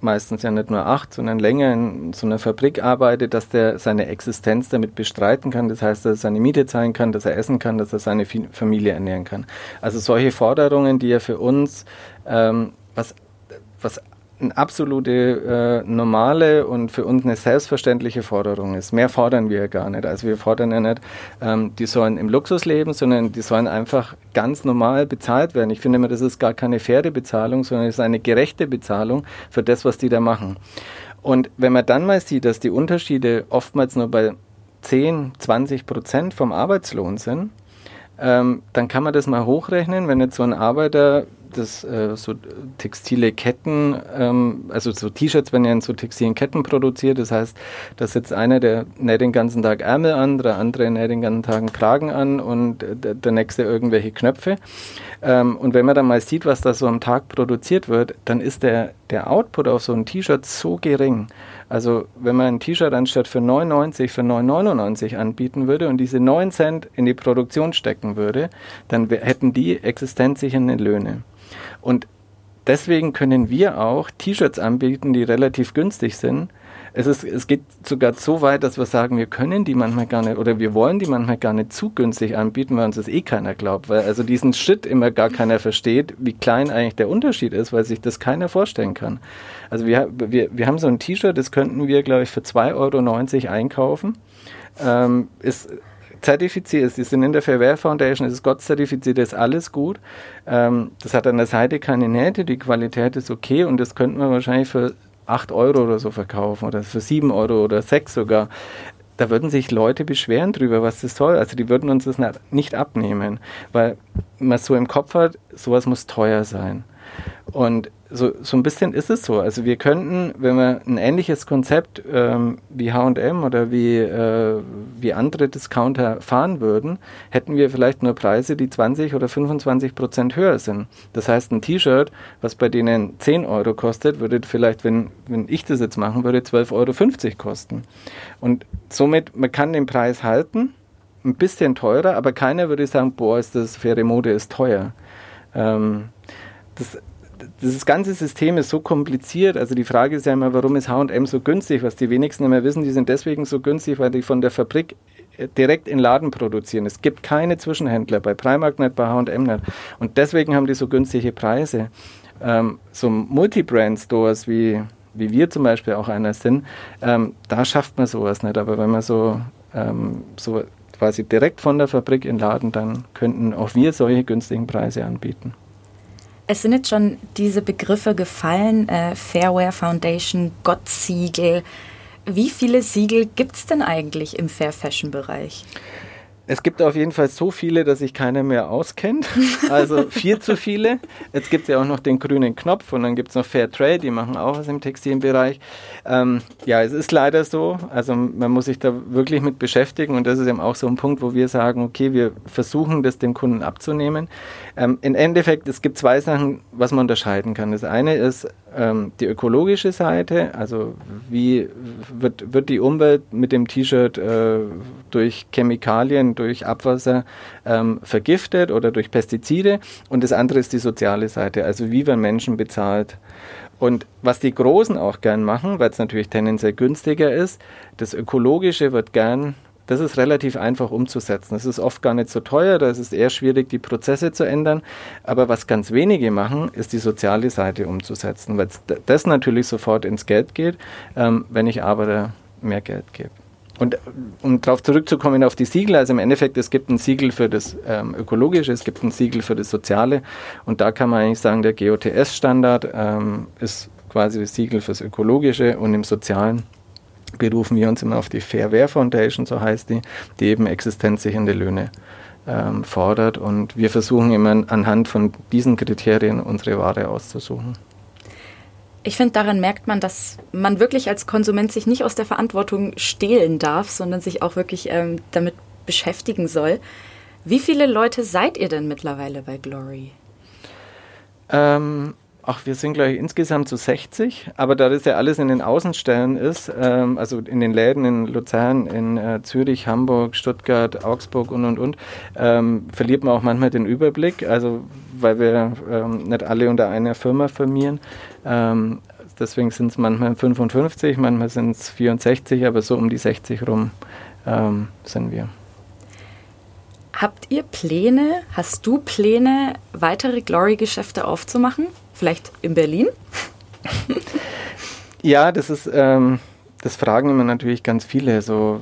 meistens ja nicht nur acht, sondern länger in so einer Fabrik arbeitet, dass der seine Existenz damit bestreiten kann. Das heißt, dass er seine Miete zahlen kann, dass er essen kann, dass er seine Familie ernähren kann. Also solche Forderungen, die ja für uns ähm, was, was eine absolute äh, normale und für uns eine selbstverständliche Forderung ist. Mehr fordern wir ja gar nicht. Also wir fordern ja nicht, ähm, die sollen im Luxus leben, sondern die sollen einfach ganz normal bezahlt werden. Ich finde immer, das ist gar keine faire Bezahlung, sondern es ist eine gerechte Bezahlung für das, was die da machen. Und wenn man dann mal sieht, dass die Unterschiede oftmals nur bei 10, 20 Prozent vom Arbeitslohn sind, ähm, dann kann man das mal hochrechnen, wenn jetzt so ein Arbeiter das äh, so textile Ketten, ähm, also so T-Shirts werden ja in so textilen Ketten produziert. Das heißt, da sitzt einer, der näht den ganzen Tag Ärmel an, der andere näht den ganzen Tag einen Kragen an und der, der nächste irgendwelche Knöpfe. Ähm, und wenn man dann mal sieht, was da so am Tag produziert wird, dann ist der, der Output auf so ein T-Shirt so gering. Also wenn man ein T-Shirt anstatt für 9,90 für 9,99 anbieten würde und diese 9 Cent in die Produktion stecken würde, dann hätten die existenzsichernde Löhne. Und deswegen können wir auch T-Shirts anbieten, die relativ günstig sind. Es, ist, es geht sogar so weit, dass wir sagen, wir können die manchmal gar nicht oder wir wollen die manchmal gar nicht zu günstig anbieten, weil uns das eh keiner glaubt. Weil also diesen Schritt immer gar keiner versteht, wie klein eigentlich der Unterschied ist, weil sich das keiner vorstellen kann. Also wir, wir, wir haben so ein T-Shirt, das könnten wir, glaube ich, für 2,90 Euro einkaufen. Ähm, ist zertifiziert ist. Die sind in der Fairware Foundation, es ist Gott zertifiziert, ist alles gut. Ähm, das hat an der Seite keine Nähte, die Qualität ist okay und das könnten wir wahrscheinlich für 8 Euro oder so verkaufen oder für 7 Euro oder 6 sogar. Da würden sich Leute beschweren drüber, was das soll. Also die würden uns das nicht abnehmen, weil man so im Kopf hat, sowas muss teuer sein. Und so, so ein bisschen ist es so. Also wir könnten, wenn wir ein ähnliches Konzept ähm, wie HM oder wie, äh, wie andere Discounter fahren würden, hätten wir vielleicht nur Preise, die 20 oder 25 Prozent höher sind. Das heißt, ein T-Shirt, was bei denen 10 Euro kostet, würde vielleicht, wenn, wenn ich das jetzt machen würde, 12,50 Euro kosten. Und somit, man kann den Preis halten, ein bisschen teurer, aber keiner würde sagen, boah, ist das faire Mode ist teuer. Ähm, das, das ganze System ist so kompliziert. Also die Frage ist ja immer, warum ist H&M so günstig? Was die wenigsten immer wissen, die sind deswegen so günstig, weil die von der Fabrik äh, direkt in Laden produzieren. Es gibt keine Zwischenhändler bei Primark nicht, bei H&M nicht. Und deswegen haben die so günstige Preise. Ähm, so Multi-Brand-Stores wie, wie wir zum Beispiel auch einer sind, ähm, da schafft man sowas nicht. Aber wenn man so, ähm, so quasi direkt von der Fabrik in Laden, dann könnten auch wir solche günstigen Preise anbieten. Es sind jetzt schon diese Begriffe gefallen, äh, Fairware Foundation, Gott-Siegel. Wie viele Siegel gibt es denn eigentlich im Fair Fashion Bereich? Es gibt auf jeden Fall so viele, dass sich keiner mehr auskennt. *laughs* Also viel zu viele. Jetzt gibt es ja auch noch den grünen Knopf und dann gibt es noch Fair Trade, die machen auch was im Textilbereich. Ähm, ja, es ist leider so. Also man muss sich da wirklich mit beschäftigen und das ist eben auch so ein Punkt, wo wir sagen, okay, wir versuchen das dem Kunden abzunehmen. Ähm, Im Endeffekt, es gibt zwei Sachen, was man unterscheiden kann. Das eine ist ähm, die ökologische Seite, also wie wird, wird die Umwelt mit dem T-Shirt äh, durch Chemikalien, durch Abwasser ähm, vergiftet oder durch Pestizide. Und das andere ist die soziale Seite, also wie werden Menschen bezahlt. Und was die Großen auch gern machen, weil es natürlich tendenziell günstiger ist, das Ökologische wird gern das ist relativ einfach umzusetzen. Es ist oft gar nicht so teuer, da ist es eher schwierig, die Prozesse zu ändern. Aber was ganz wenige machen, ist die soziale Seite umzusetzen, weil das natürlich sofort ins Geld geht, ähm, wenn ich aber mehr Geld gebe. Und um darauf zurückzukommen auf die Siegel, also im Endeffekt, es gibt ein Siegel für das ähm, Ökologische, es gibt ein Siegel für das Soziale und da kann man eigentlich sagen, der GOTS-Standard ähm, ist quasi das Siegel fürs Ökologische und im Sozialen berufen wir uns immer auf die Fairware Foundation, so heißt die, die eben existenzsichernde Löhne ähm, fordert. Und wir versuchen immer anhand von diesen Kriterien unsere Ware auszusuchen. Ich finde, daran merkt man, dass man wirklich als Konsument sich nicht aus der Verantwortung stehlen darf, sondern sich auch wirklich ähm, damit beschäftigen soll. Wie viele Leute seid ihr denn mittlerweile bei Glory? Ähm, Ach, wir sind gleich insgesamt so 60, aber da das ja alles in den Außenstellen ist, ähm, also in den Läden in Luzern, in äh, Zürich, Hamburg, Stuttgart, Augsburg und und und, ähm, verliert man auch manchmal den Überblick, also weil wir ähm, nicht alle unter einer Firma firmieren. Ähm, deswegen sind es manchmal 55, manchmal sind es 64, aber so um die 60 rum ähm, sind wir. Habt ihr Pläne, hast du Pläne, weitere Glory-Geschäfte aufzumachen? Vielleicht in Berlin? ja, das ist, ähm, das fragen immer natürlich ganz viele. So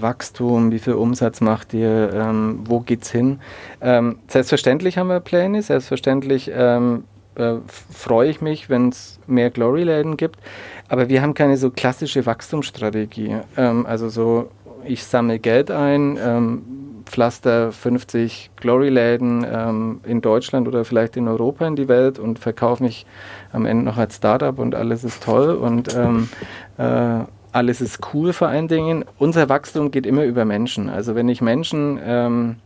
Wachstum, wie viel Umsatz macht ihr, ähm, wo geht's hin? Ähm, selbstverständlich haben wir Pläne, selbstverständlich ähm, äh, freue ich mich, wenn es mehr Glory-Läden gibt. Aber wir haben keine so klassische Wachstumsstrategie. Ähm, also so, ich sammle Geld ein, ähm, pflaster 50 Glory-Läden ähm, in Deutschland oder vielleicht in Europa in die Welt und verkaufe mich am Ende noch als Startup und alles ist toll und ähm, äh, alles ist cool vor allen Dingen. Unser Wachstum geht immer über Menschen. Also wenn ich Menschen ähm,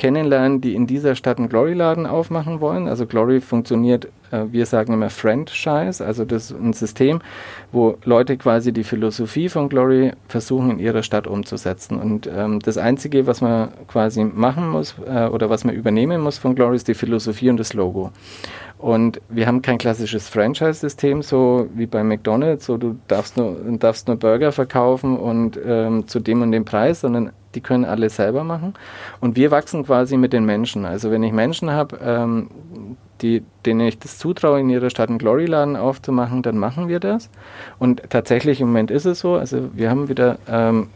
kennenlernen, die in dieser Stadt einen Glory-Laden aufmachen wollen. Also Glory funktioniert, äh, wir sagen immer Franchise, also das ist ein System, wo Leute quasi die Philosophie von Glory versuchen in ihrer Stadt umzusetzen. Und ähm, das Einzige, was man quasi machen muss äh, oder was man übernehmen muss von Glory, ist die Philosophie und das Logo. Und wir haben kein klassisches Franchise-System, so wie bei McDonalds, so du darfst nur, darfst nur Burger verkaufen und ähm, zu dem und dem Preis, sondern die können alle selber machen. Und wir wachsen quasi mit den Menschen. Also wenn ich Menschen habe, ähm, die, denen ich das zutraue, in ihrer Stadt einen Glory-Laden aufzumachen, dann machen wir das. Und tatsächlich im Moment ist es so. Also wir haben wieder ähm,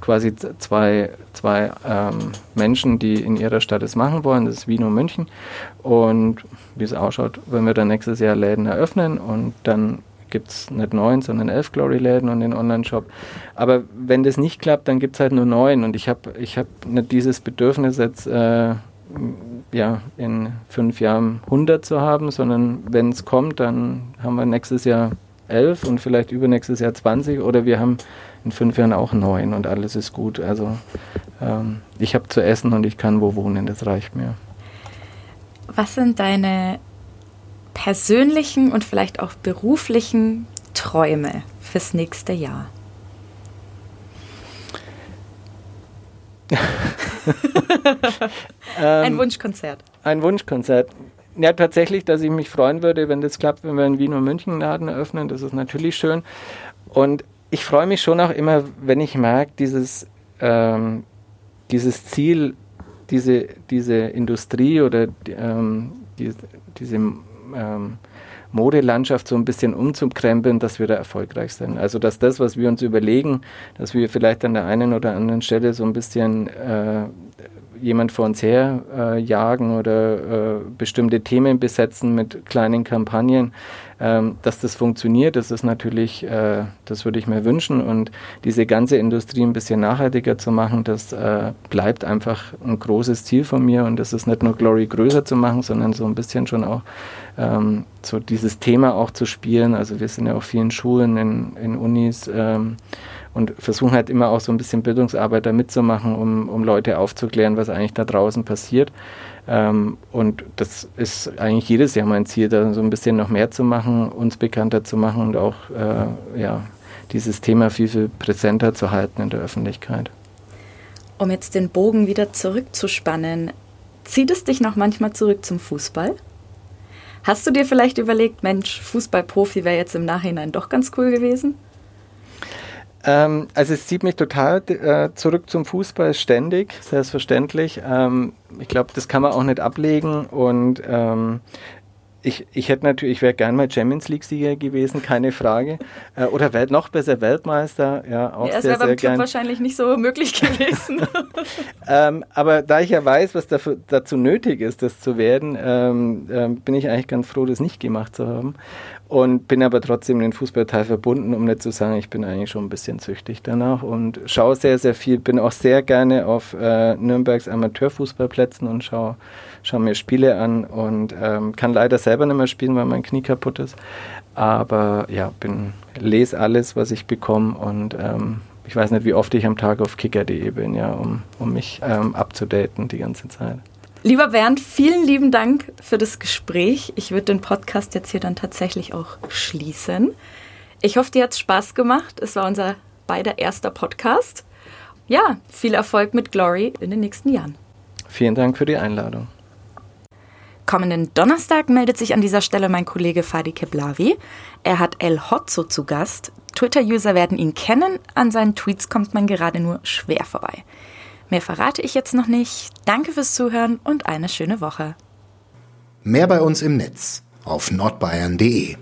quasi zwei, zwei ähm, Menschen, die in ihrer Stadt es machen wollen. Das ist Wien und München. Und wie es ausschaut, wenn wir dann nächstes Jahr Läden eröffnen und dann gibt es nicht neun, sondern elf Glory-Läden und den Online-Shop. Aber wenn das nicht klappt, dann gibt es halt nur neun. Und ich habe ich hab nicht dieses Bedürfnis jetzt, äh, ja, in fünf Jahren 100 zu haben, sondern wenn es kommt, dann haben wir nächstes Jahr elf und vielleicht übernächstes Jahr 20 oder wir haben in fünf Jahren auch neun und alles ist gut. Also ähm, ich habe zu essen und ich kann wo wohnen, das reicht mir. Was sind deine persönlichen und vielleicht auch beruflichen Träume fürs nächste Jahr? *laughs* ein ähm, Wunschkonzert. Ein Wunschkonzert. Ja, tatsächlich, dass ich mich freuen würde, wenn das klappt, wenn wir in Wien und München einen Laden eröffnen. Das ist natürlich schön. Und ich freue mich schon auch immer, wenn ich merke, dieses, ähm, dieses Ziel, diese, diese Industrie oder ähm, die, diese ähm, Modelandschaft so ein bisschen umzukrempeln, dass wir da erfolgreich sind. Also dass das, was wir uns überlegen, dass wir vielleicht an der einen oder anderen Stelle so ein bisschen äh, jemand vor uns her äh, jagen oder äh, bestimmte Themen besetzen mit kleinen Kampagnen, ähm, dass das funktioniert, das ist natürlich, äh, das würde ich mir wünschen. Und diese ganze Industrie ein bisschen nachhaltiger zu machen, das äh, bleibt einfach ein großes Ziel von mir. Und das ist nicht nur Glory größer zu machen, sondern so ein bisschen schon auch ähm, so dieses Thema auch zu spielen. Also wir sind ja auch vielen Schulen, in, in Unis. Ähm, und versuchen halt immer auch so ein bisschen Bildungsarbeit da mitzumachen, um, um Leute aufzuklären, was eigentlich da draußen passiert. Ähm, und das ist eigentlich jedes Jahr mein Ziel, da so ein bisschen noch mehr zu machen, uns bekannter zu machen und auch äh, ja, dieses Thema viel, viel präsenter zu halten in der Öffentlichkeit. Um jetzt den Bogen wieder zurückzuspannen, zieht es dich noch manchmal zurück zum Fußball? Hast du dir vielleicht überlegt, Mensch, Fußballprofi wäre jetzt im Nachhinein doch ganz cool gewesen? Ähm, also es zieht mich total äh, zurück zum Fußball ständig, selbstverständlich. Ähm, ich glaube, das kann man auch nicht ablegen und ähm, ich, ich hätte natürlich, ich wäre gern mal Champions League-Sieger gewesen, keine Frage. Äh, oder Welt, noch besser Weltmeister, ja, auch ja, sehr, sehr beim Club wahrscheinlich nicht so möglich *laughs* gewesen. ähm, aber da ich ja weiß, was dafür, dazu nötig ist, das zu werden, ähm, ähm, bin ich eigentlich ganz froh, das nicht gemacht zu haben. Und bin aber trotzdem den Fußballteil verbunden, um nicht zu sagen, ich bin eigentlich schon ein bisschen süchtig danach und schaue sehr, sehr viel, bin auch sehr gerne auf äh, Nürnbergs Amateurfußballplätzen und schaue schau mir Spiele an und ähm, kann leider selber nicht mehr spielen, weil mein Knie kaputt ist. Aber ja, bin, lese alles, was ich bekomme und ähm, ich weiß nicht, wie oft ich am Tag auf kicker.de bin, ja, um, um mich ähm, abzudaten die ganze Zeit. Lieber Bernd, vielen lieben Dank für das Gespräch. Ich würde den Podcast jetzt hier dann tatsächlich auch schließen. Ich hoffe, dir hat es Spaß gemacht. Es war unser beider erster Podcast. Ja, viel Erfolg mit Glory in den nächsten Jahren. Vielen Dank für die Einladung. Kommenden Donnerstag meldet sich an dieser Stelle mein Kollege Fadi Keblavi. Er hat El Hotzo zu Gast. Twitter-User werden ihn kennen. An seinen Tweets kommt man gerade nur schwer vorbei. Mehr verrate ich jetzt noch nicht. Danke fürs Zuhören und eine schöne Woche. Mehr bei uns im Netz auf nordbayern.de